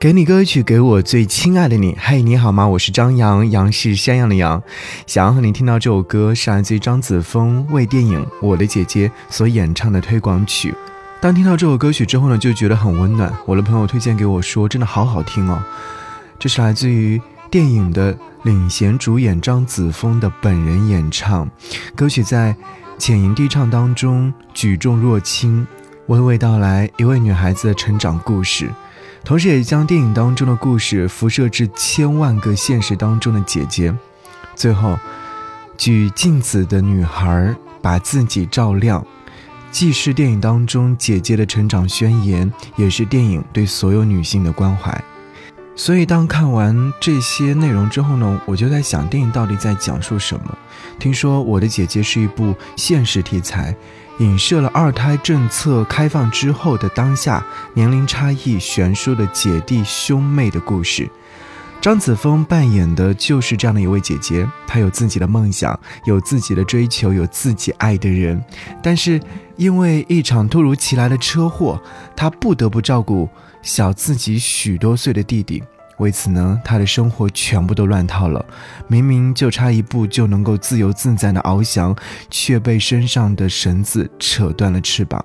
给你歌曲，给我最亲爱的你。嘿，你好吗？我是张扬，杨是山羊的羊。想要和你听到这首歌，是来自于张子枫为电影《我的姐姐》所演唱的推广曲。当听到这首歌曲之后呢，就觉得很温暖。我的朋友推荐给我说，真的好好听哦。这是来自于电影的领衔主演张子枫的本人演唱，歌曲在浅吟低唱当中举重若轻，娓娓道来一位女孩子的成长故事。同时，也将电影当中的故事辐射至千万个现实当中的姐姐。最后，举镜子的女孩把自己照亮，既是电影当中姐姐的成长宣言，也是电影对所有女性的关怀。所以，当看完这些内容之后呢，我就在想，电影到底在讲述什么？听说《我的姐姐》是一部现实题材。影射了二胎政策开放之后的当下，年龄差异悬殊的姐弟兄妹的故事。张子枫扮演的就是这样的一位姐姐，她有自己的梦想，有自己的追求，有自己爱的人，但是因为一场突如其来的车祸，她不得不照顾小自己许多岁的弟弟。为此呢，他的生活全部都乱套了。明明就差一步就能够自由自在的翱翔，却被身上的绳子扯断了翅膀。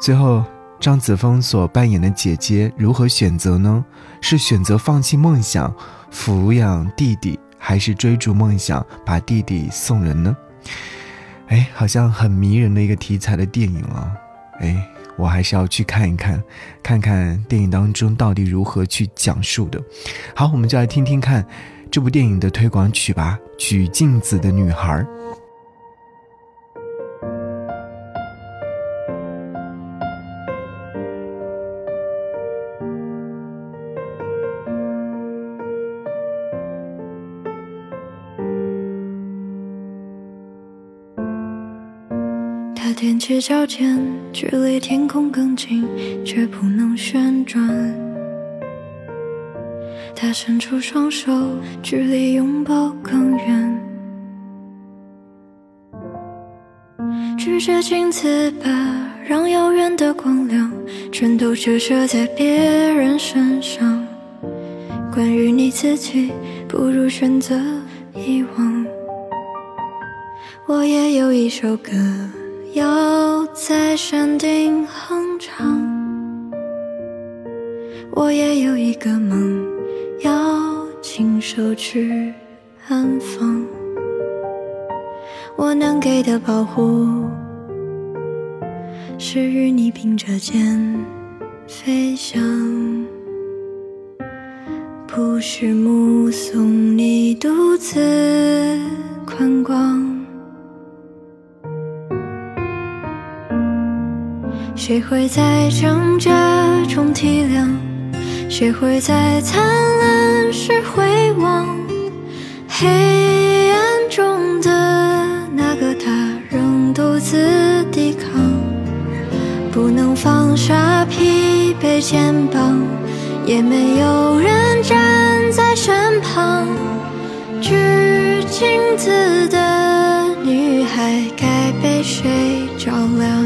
最后，张子枫所扮演的姐姐如何选择呢？是选择放弃梦想，抚养弟弟，还是追逐梦想，把弟弟送人呢？哎，好像很迷人的一个题材的电影啊！哎。我还是要去看一看，看看电影当中到底如何去讲述的。好，我们就来听听看这部电影的推广曲吧，《举镜子的女孩》。踮起脚尖，距离天空更近，却不能旋转。他伸出双手，距离拥抱更远。举着镜子吧，让遥远的光亮全都折射在别人身上。关于你自己，不如选择遗忘。我也有一首歌。要在山顶哼唱，我也有一个梦，要亲手去安放。我能给的保护，是与你并着肩飞翔，不是目送你独自宽广。谁会在挣扎中体谅？谁会在灿烂时回望？黑暗中的那个他，仍独自抵抗，不能放下疲惫肩膀，也没有人站在身旁。举镜子的女孩，该被谁照亮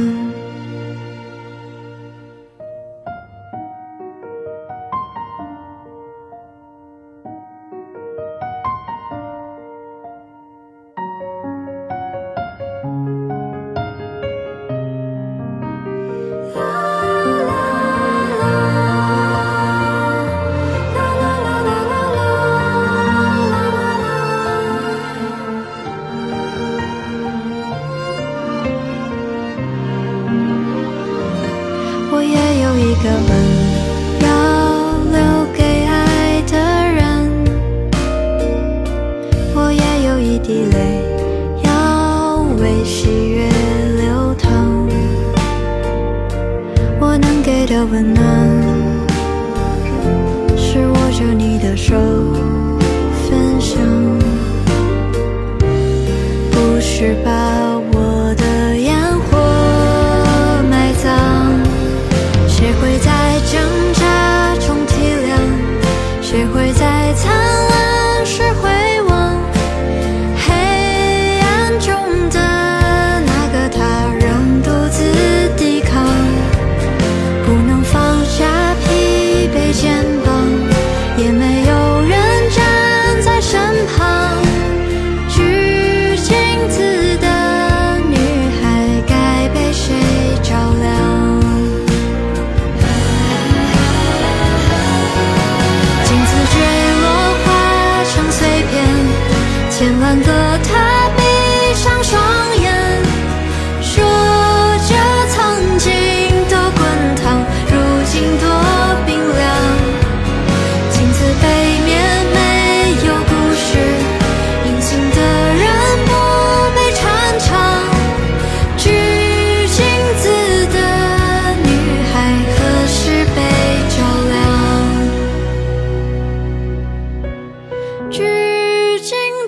我也有一，个吻要留给爱的人，我也有一滴泪要为喜悦流淌。我能给的温暖，是握着你的手分享，不是把。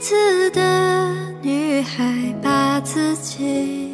子的女孩把自己。